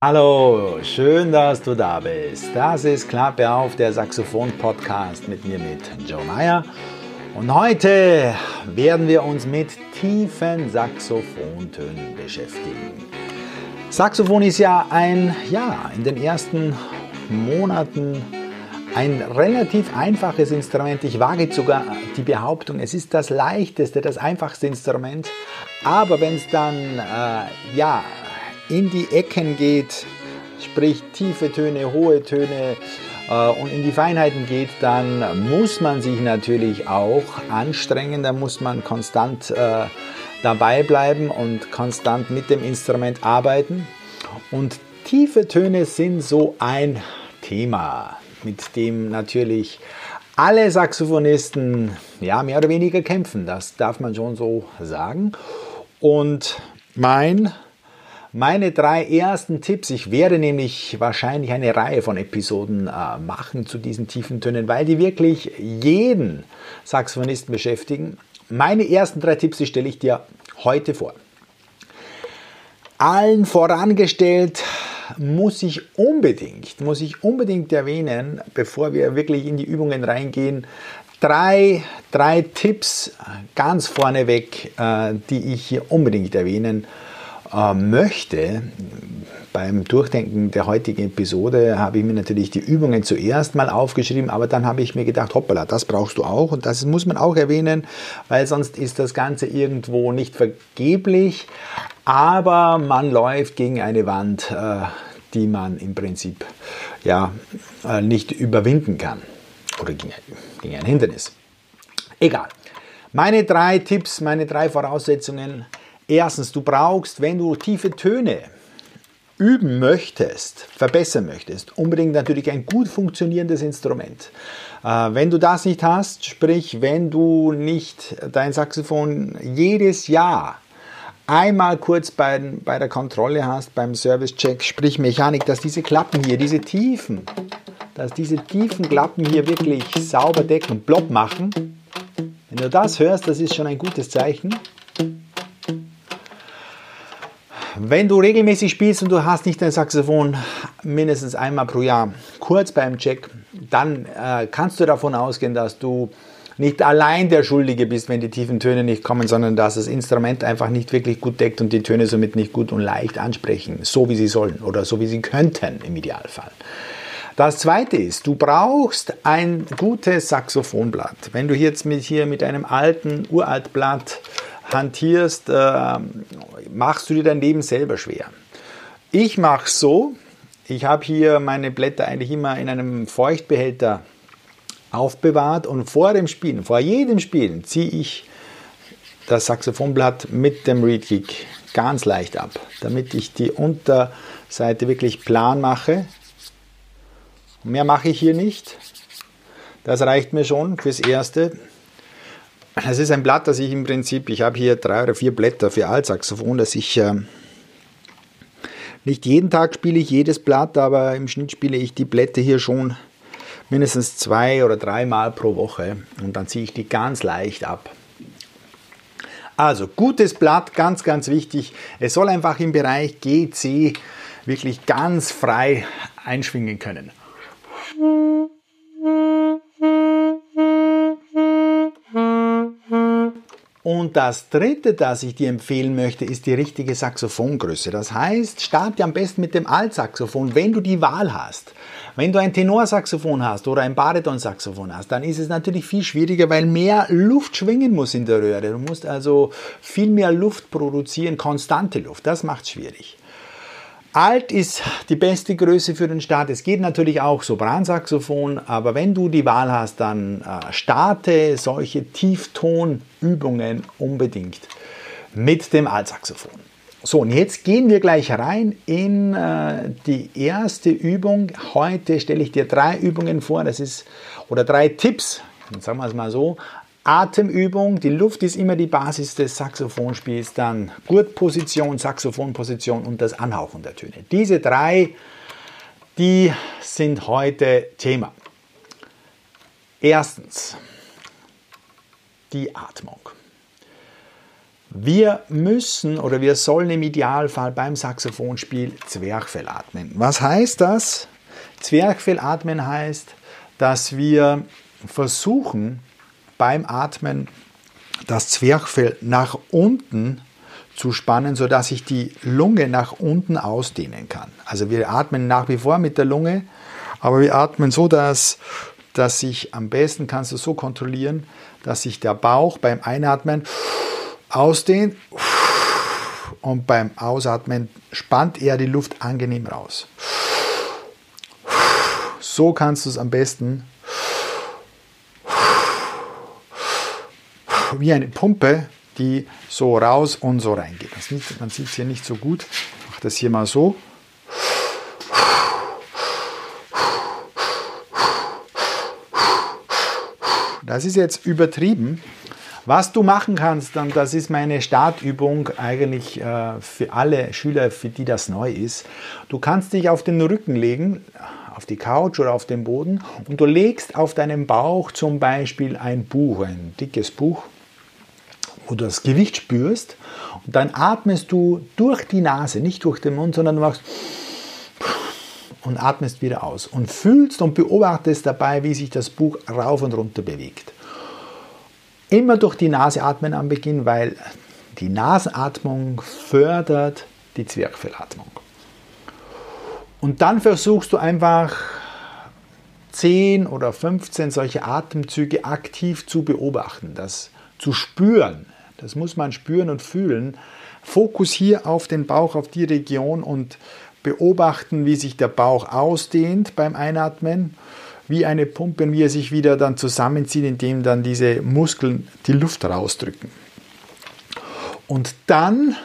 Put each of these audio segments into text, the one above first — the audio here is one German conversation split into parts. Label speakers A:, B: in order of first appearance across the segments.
A: Hallo, schön, dass du da bist. Das ist Klappe auf, der Saxophon-Podcast mit mir, mit Joe Meyer. Und heute werden wir uns mit tiefen Saxophontönen beschäftigen. Saxophon ist ja ein, ja, in den ersten Monaten ein relativ einfaches Instrument. Ich wage sogar die Behauptung, es ist das leichteste, das einfachste Instrument. Aber wenn es dann, äh, ja, in die Ecken geht, sprich tiefe Töne, hohe Töne äh, und in die Feinheiten geht, dann muss man sich natürlich auch anstrengen, da muss man konstant äh, dabei bleiben und konstant mit dem Instrument arbeiten. Und tiefe Töne sind so ein Thema, mit dem natürlich alle Saxophonisten ja mehr oder weniger kämpfen. Das darf man schon so sagen. Und mein meine drei ersten Tipps. Ich werde nämlich wahrscheinlich eine Reihe von Episoden äh, machen zu diesen tiefen Tönen, weil die wirklich jeden Saxophonisten beschäftigen. Meine ersten drei Tipps, die stelle ich dir heute vor. Allen vorangestellt muss ich unbedingt, muss ich unbedingt erwähnen, bevor wir wirklich in die Übungen reingehen, drei, drei Tipps ganz vorneweg, äh, die ich hier unbedingt erwähnen äh, möchte, beim Durchdenken der heutigen Episode habe ich mir natürlich die Übungen zuerst mal aufgeschrieben, aber dann habe ich mir gedacht, hoppala, das brauchst du auch und das muss man auch erwähnen, weil sonst ist das Ganze irgendwo nicht vergeblich, aber man läuft gegen eine Wand, äh, die man im Prinzip ja äh, nicht überwinden kann oder gegen, gegen ein Hindernis. Egal. Meine drei Tipps, meine drei Voraussetzungen Erstens, du brauchst, wenn du tiefe Töne üben möchtest, verbessern möchtest, unbedingt natürlich ein gut funktionierendes Instrument. Äh, wenn du das nicht hast, sprich, wenn du nicht dein Saxophon jedes Jahr einmal kurz bei, bei der Kontrolle hast, beim Service-Check, sprich Mechanik, dass diese Klappen hier, diese Tiefen, dass diese tiefen Klappen hier wirklich sauber decken und plopp machen. Wenn du das hörst, das ist schon ein gutes Zeichen. Wenn du regelmäßig spielst und du hast nicht dein Saxophon mindestens einmal pro Jahr kurz beim Check, dann äh, kannst du davon ausgehen, dass du nicht allein der Schuldige bist, wenn die tiefen Töne nicht kommen, sondern dass das Instrument einfach nicht wirklich gut deckt und die Töne somit nicht gut und leicht ansprechen, so wie sie sollen oder so wie sie könnten im Idealfall. Das zweite ist, du brauchst ein gutes Saxophonblatt. Wenn du jetzt mit, hier mit einem alten, uralt Blatt hantierst, äh, machst du dir dein Leben selber schwer. Ich mache es so, ich habe hier meine Blätter eigentlich immer in einem Feuchtbehälter aufbewahrt und vor dem Spielen, vor jedem Spielen ziehe ich das Saxophonblatt mit dem Reedkick ganz leicht ab, damit ich die Unterseite wirklich plan mache. Mehr mache ich hier nicht. Das reicht mir schon fürs Erste. Es ist ein Blatt, das ich im Prinzip, ich habe hier drei oder vier Blätter für Altsaxophon, dass ich äh, nicht jeden Tag spiele ich jedes Blatt, aber im Schnitt spiele ich die Blätter hier schon mindestens zwei oder dreimal pro Woche und dann ziehe ich die ganz leicht ab. Also gutes Blatt, ganz, ganz wichtig. Es soll einfach im Bereich GC wirklich ganz frei einschwingen können. Und das dritte, das ich dir empfehlen möchte, ist die richtige Saxophongröße. Das heißt, starte am besten mit dem Altsaxophon, wenn du die Wahl hast. Wenn du ein Tenorsaxophon hast oder ein Baritonsaxophon hast, dann ist es natürlich viel schwieriger, weil mehr Luft schwingen muss in der Röhre. Du musst also viel mehr Luft produzieren, konstante Luft. Das macht es schwierig. Alt ist die beste Größe für den Start. Es geht natürlich auch Sopransaxophon, aber wenn du die Wahl hast, dann äh, starte solche Tieftonübungen unbedingt mit dem Altsaxophon. So, und jetzt gehen wir gleich rein in äh, die erste Übung. Heute stelle ich dir drei Übungen vor, das ist, oder drei Tipps, sagen wir es mal so, Atemübung, die Luft ist immer die Basis des Saxophonspiels, dann Gurtposition, Saxophonposition und das Anhauchen der Töne. Diese drei, die sind heute Thema. Erstens, die Atmung. Wir müssen oder wir sollen im Idealfall beim Saxophonspiel Zwerchfell atmen. Was heißt das? Zwerchfell atmen heißt, dass wir versuchen beim Atmen das Zwerchfell nach unten zu spannen, sodass ich die Lunge nach unten ausdehnen kann. Also wir atmen nach wie vor mit der Lunge, aber wir atmen so, dass, dass sich am besten kannst du so kontrollieren, dass sich der Bauch beim Einatmen ausdehnt und beim Ausatmen spannt er die Luft angenehm raus. So kannst du es am besten wie eine Pumpe, die so raus und so reingeht. Nicht, man sieht es hier nicht so gut. Ich mache das hier mal so. Das ist jetzt übertrieben. Was du machen kannst, und das ist meine Startübung eigentlich äh, für alle Schüler, für die das neu ist. Du kannst dich auf den Rücken legen, auf die Couch oder auf den Boden und du legst auf deinem Bauch zum Beispiel ein Buch, ein dickes Buch, wo du das Gewicht spürst und dann atmest du durch die Nase, nicht durch den Mund, sondern du machst und atmest wieder aus und fühlst und beobachtest dabei, wie sich das Buch rauf und runter bewegt. Immer durch die Nase atmen am Beginn, weil die Nasenatmung fördert die Zwerchfellatmung. Und dann versuchst du einfach 10 oder 15 solche Atemzüge aktiv zu beobachten, das zu spüren. Das muss man spüren und fühlen. Fokus hier auf den Bauch, auf die Region und beobachten, wie sich der Bauch ausdehnt beim Einatmen, wie eine Pumpe, wie er sich wieder dann zusammenzieht, indem dann diese Muskeln die Luft rausdrücken. Und dann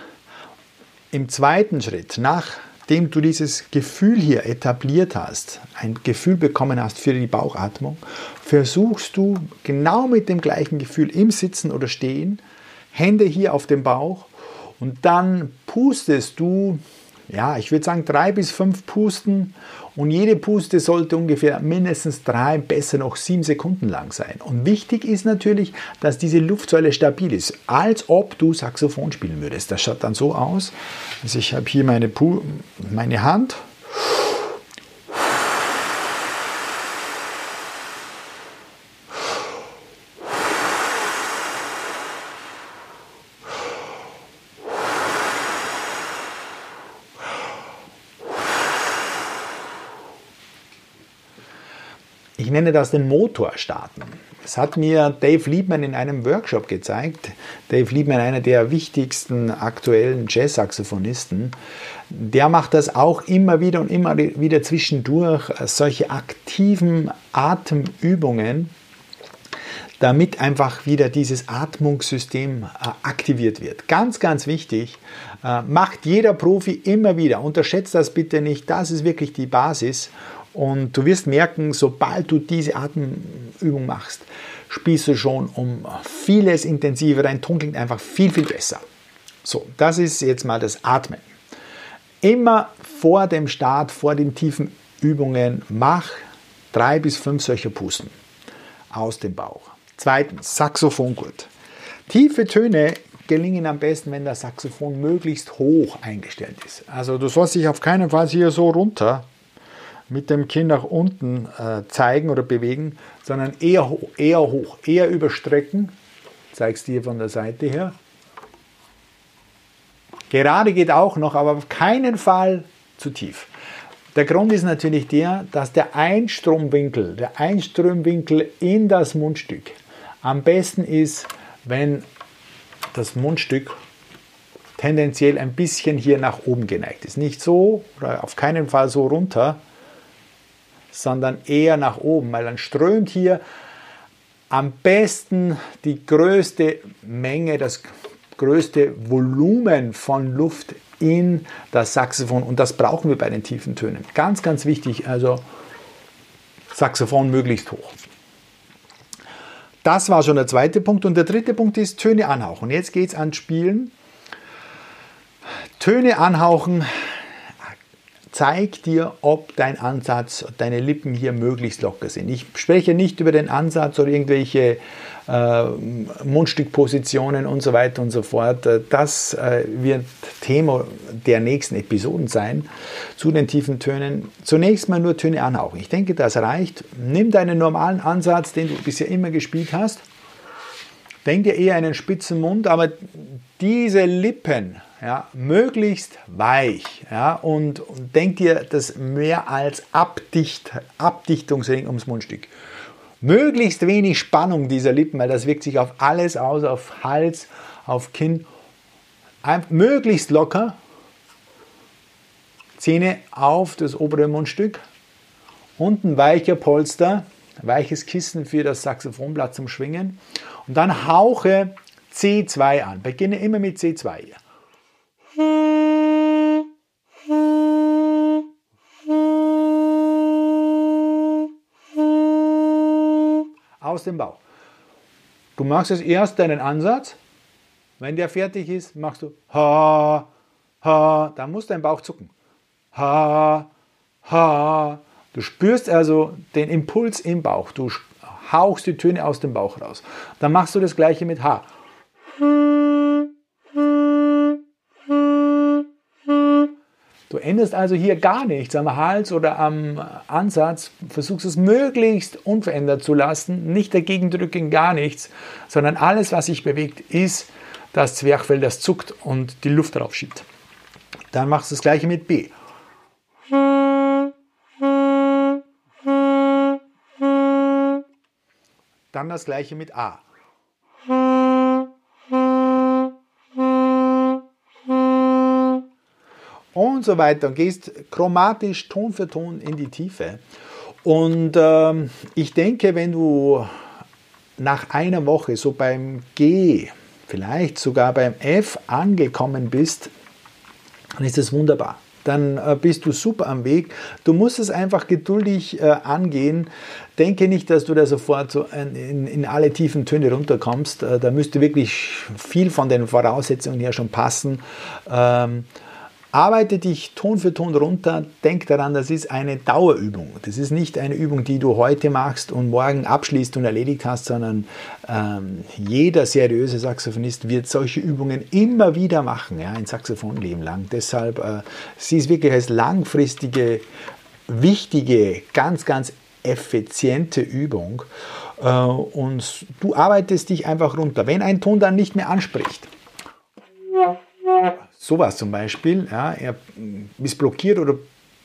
A: im zweiten Schritt, nachdem du dieses Gefühl hier etabliert hast, ein Gefühl bekommen hast für die Bauchatmung, versuchst du genau mit dem gleichen Gefühl im Sitzen oder Stehen, Hände hier auf dem Bauch und dann pustest du ja, ich würde sagen drei bis fünf Pusten und jede Puste sollte ungefähr mindestens drei, besser noch sieben Sekunden lang sein. Und wichtig ist natürlich, dass diese Luftsäule stabil ist, als ob du Saxophon spielen würdest. Das schaut dann so aus. Also ich habe hier meine, Pu meine Hand Ich nenne das den Motor starten. Das hat mir Dave Liebman in einem Workshop gezeigt. Dave Liebman, einer der wichtigsten aktuellen Jazz-Saxophonisten, der macht das auch immer wieder und immer wieder zwischendurch, solche aktiven Atemübungen, damit einfach wieder dieses Atmungssystem äh, aktiviert wird. Ganz, ganz wichtig, äh, macht jeder Profi immer wieder. Unterschätzt das bitte nicht, das ist wirklich die Basis. Und du wirst merken, sobald du diese Atemübung machst, spielst du schon um vieles intensiver. Dein Ton klingt einfach viel, viel besser. So, das ist jetzt mal das Atmen. Immer vor dem Start, vor den tiefen Übungen, mach drei bis fünf solcher Pusten aus dem Bauch. Zweitens, Saxophongurt. Tiefe Töne gelingen am besten, wenn das Saxophon möglichst hoch eingestellt ist. Also du sollst dich auf keinen Fall hier so runter mit dem Kinn nach unten äh, zeigen oder bewegen, sondern eher hoch, eher hoch, eher überstrecken. Zeigst dir von der Seite her. Gerade geht auch noch, aber auf keinen Fall zu tief. Der Grund ist natürlich der, dass der Einstromwinkel, der Einströmwinkel in das Mundstück am besten ist, wenn das Mundstück tendenziell ein bisschen hier nach oben geneigt ist. Nicht so oder auf keinen Fall so runter, sondern eher nach oben, weil dann strömt hier am besten die größte Menge, das größte Volumen von Luft in das Saxophon und das brauchen wir bei den tiefen Tönen. Ganz, ganz wichtig, also Saxophon möglichst hoch. Das war schon der zweite Punkt und der dritte Punkt ist Töne anhauchen. Jetzt geht es ans Spielen. Töne anhauchen zeigt dir, ob dein Ansatz, deine Lippen hier möglichst locker sind. Ich spreche nicht über den Ansatz oder irgendwelche äh, Mundstückpositionen und so weiter und so fort. Das äh, wird Thema der nächsten Episoden sein zu den tiefen Tönen. Zunächst mal nur Töne anhauchen. Ich denke, das reicht. Nimm deinen normalen Ansatz, den du bisher immer gespielt hast. Denk dir eher einen spitzen Mund, aber diese Lippen ja, möglichst weich ja, und, und denk dir das mehr als Abdicht, Abdichtungsring ums Mundstück. Möglichst wenig Spannung dieser Lippen, weil das wirkt sich auf alles aus, auf Hals, auf Kinn. Ein, möglichst locker. Zähne auf das obere Mundstück. Unten weicher Polster, weiches Kissen für das Saxophonblatt zum Schwingen. Und dann hauche C2 an. Beginne immer mit C2 hier. Aus dem Bauch. Du machst jetzt erst deinen Ansatz. Wenn der fertig ist, machst du ha, ha. Dann muss dein Bauch zucken. Ha, ha. Du spürst also den Impuls im Bauch. Du hauchst die Töne aus dem Bauch raus. Dann machst du das gleiche mit Ha. Änderst also hier gar nichts am Hals oder am Ansatz, versuchst es möglichst unverändert zu lassen, nicht dagegen drücken, gar nichts, sondern alles, was sich bewegt, ist das Zwerchfell, das zuckt und die Luft darauf schiebt. Dann machst du das gleiche mit B. Dann das gleiche mit A. und so weiter und gehst chromatisch Ton für Ton in die Tiefe. Und ähm, ich denke, wenn du nach einer Woche so beim G, vielleicht sogar beim F angekommen bist, dann ist das wunderbar. Dann äh, bist du super am Weg. Du musst es einfach geduldig äh, angehen. Denke nicht, dass du da sofort so in, in alle tiefen Töne runterkommst. Äh, da müsste wirklich viel von den Voraussetzungen her schon passen. Ähm, Arbeite dich Ton für Ton runter. Denk daran, das ist eine Dauerübung. Das ist nicht eine Übung, die du heute machst und morgen abschließt und erledigt hast, sondern ähm, jeder seriöse Saxophonist wird solche Übungen immer wieder machen, ja, ein Saxophonleben lang. Deshalb, äh, sie ist wirklich als langfristige, wichtige, ganz, ganz effiziente Übung. Äh, und du arbeitest dich einfach runter. Wenn ein Ton dann nicht mehr anspricht, sowas zum Beispiel, ja, er ist blockiert oder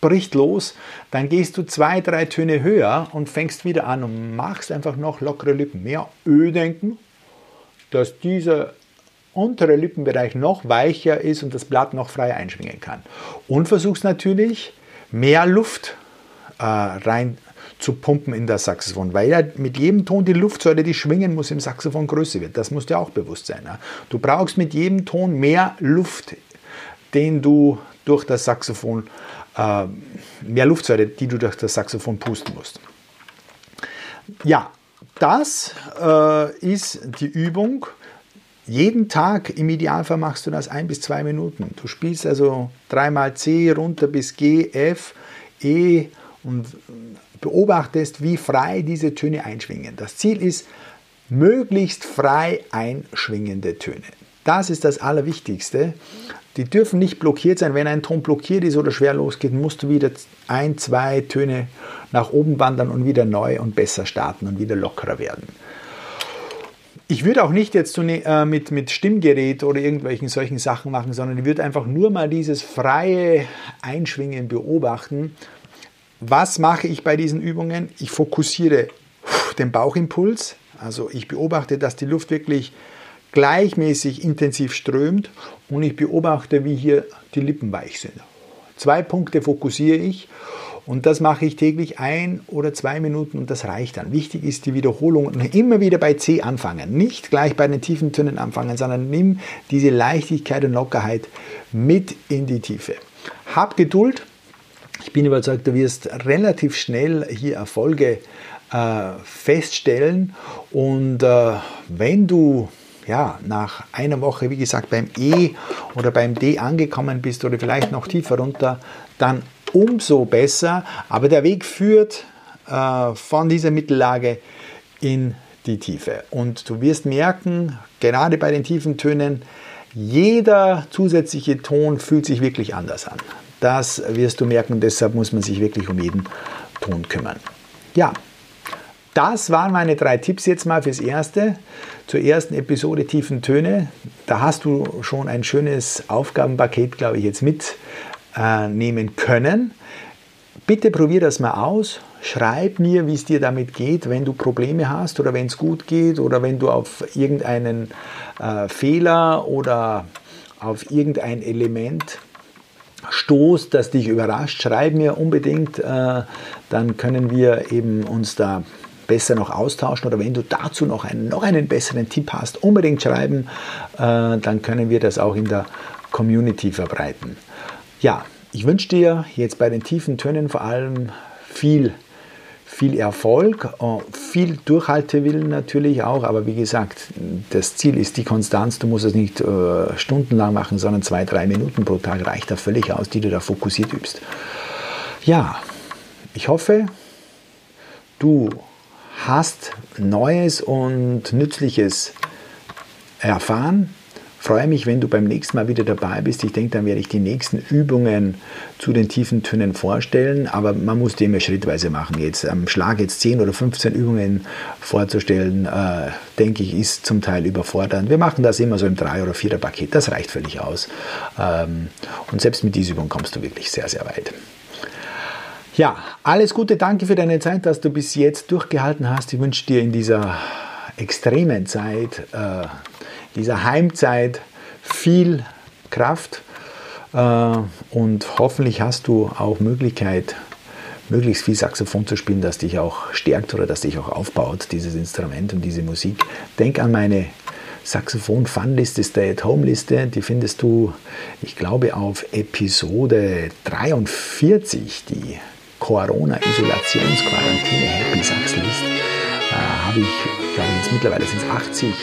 A: bricht los, dann gehst du zwei, drei Töne höher und fängst wieder an und machst einfach noch lockere Lippen. Mehr Ö denken, dass dieser untere Lippenbereich noch weicher ist und das Blatt noch frei einschwingen kann. Und versuchst natürlich mehr Luft äh, rein zu pumpen in das Saxophon, weil ja mit jedem Ton die Luftsäule, die schwingen muss, im Saxophon größer wird. Das muss dir auch bewusst sein. Ja? Du brauchst mit jedem Ton mehr Luft den du durch das Saxophon, äh, mehr Luftsäure, die du durch das Saxophon pusten musst. Ja, das äh, ist die Übung. Jeden Tag im Idealfall machst du das ein bis zwei Minuten. Du spielst also dreimal C runter bis G, F, E und beobachtest, wie frei diese Töne einschwingen. Das Ziel ist, möglichst frei einschwingende Töne. Das ist das Allerwichtigste. Die dürfen nicht blockiert sein. Wenn ein Ton blockiert ist oder schwer losgeht, musst du wieder ein, zwei Töne nach oben wandern und wieder neu und besser starten und wieder lockerer werden. Ich würde auch nicht jetzt ne, äh, mit, mit Stimmgerät oder irgendwelchen solchen Sachen machen, sondern ich würde einfach nur mal dieses freie Einschwingen beobachten. Was mache ich bei diesen Übungen? Ich fokussiere den Bauchimpuls. Also ich beobachte, dass die Luft wirklich gleichmäßig intensiv strömt und ich beobachte, wie hier die Lippen weich sind. Zwei Punkte fokussiere ich und das mache ich täglich ein oder zwei Minuten und das reicht dann. Wichtig ist die Wiederholung und immer wieder bei C anfangen. Nicht gleich bei den tiefen Tönen anfangen, sondern nimm diese Leichtigkeit und Lockerheit mit in die Tiefe. Hab Geduld. Ich bin überzeugt, du wirst relativ schnell hier Erfolge äh, feststellen und äh, wenn du ja, nach einer Woche, wie gesagt, beim E oder beim D angekommen bist oder vielleicht noch tiefer runter, dann umso besser. Aber der Weg führt äh, von dieser Mittellage in die Tiefe. Und du wirst merken, gerade bei den tiefen Tönen, jeder zusätzliche Ton fühlt sich wirklich anders an. Das wirst du merken, deshalb muss man sich wirklich um jeden Ton kümmern. Ja, das waren meine drei Tipps jetzt mal fürs Erste. Zur ersten Episode Tiefen Töne. Da hast du schon ein schönes Aufgabenpaket, glaube ich, jetzt mitnehmen können. Bitte probier das mal aus. Schreib mir, wie es dir damit geht, wenn du Probleme hast oder wenn es gut geht oder wenn du auf irgendeinen äh, Fehler oder auf irgendein Element stoßt, das dich überrascht. Schreib mir unbedingt, äh, dann können wir eben uns da besser noch austauschen oder wenn du dazu noch einen, noch einen besseren Tipp hast, unbedingt schreiben, äh, dann können wir das auch in der Community verbreiten. Ja, ich wünsche dir jetzt bei den tiefen Tönen vor allem viel viel Erfolg, äh, viel Durchhaltewillen natürlich auch, aber wie gesagt, das Ziel ist die Konstanz. Du musst es nicht äh, stundenlang machen, sondern zwei, drei Minuten pro Tag reicht da völlig aus, die du da fokussiert übst. Ja, ich hoffe, du hast Neues und Nützliches erfahren freue mich, wenn du beim nächsten Mal wieder dabei bist. Ich denke, dann werde ich die nächsten Übungen zu den tiefen Tönen vorstellen, aber man muss die immer schrittweise machen. Jetzt am Schlag jetzt 10 oder 15 Übungen vorzustellen, äh, denke ich, ist zum Teil überfordernd. Wir machen das immer so im 3- oder 4er Paket, das reicht völlig aus. Ähm, und selbst mit dieser Übung kommst du wirklich sehr, sehr weit. Ja, alles Gute, danke für deine Zeit, dass du bis jetzt durchgehalten hast. Ich wünsche dir in dieser extremen Zeit äh, dieser Heimzeit viel Kraft äh, und hoffentlich hast du auch Möglichkeit, möglichst viel Saxophon zu spielen, das dich auch stärkt oder das dich auch aufbaut, dieses Instrument und diese Musik. Denk an meine Saxophon-Fun-Liste, Stay-at-Home-Liste. Die findest du, ich glaube, auf Episode 43, die Corona-Isolations-Quarantäne Happy Sax List. Äh, Habe ich, glaube ich, jetzt mittlerweile sind es 80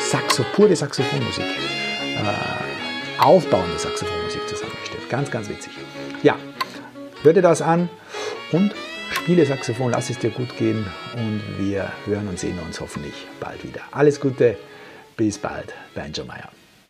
A: Saxo, pure Saxophonmusik, äh, aufbauende Saxophonmusik zusammengestellt. Ganz, ganz witzig. Ja, hör dir das an und spiele Saxophon, lass es dir gut gehen und wir hören und sehen uns hoffentlich bald wieder. Alles Gute, bis bald, dein Joe Meyer.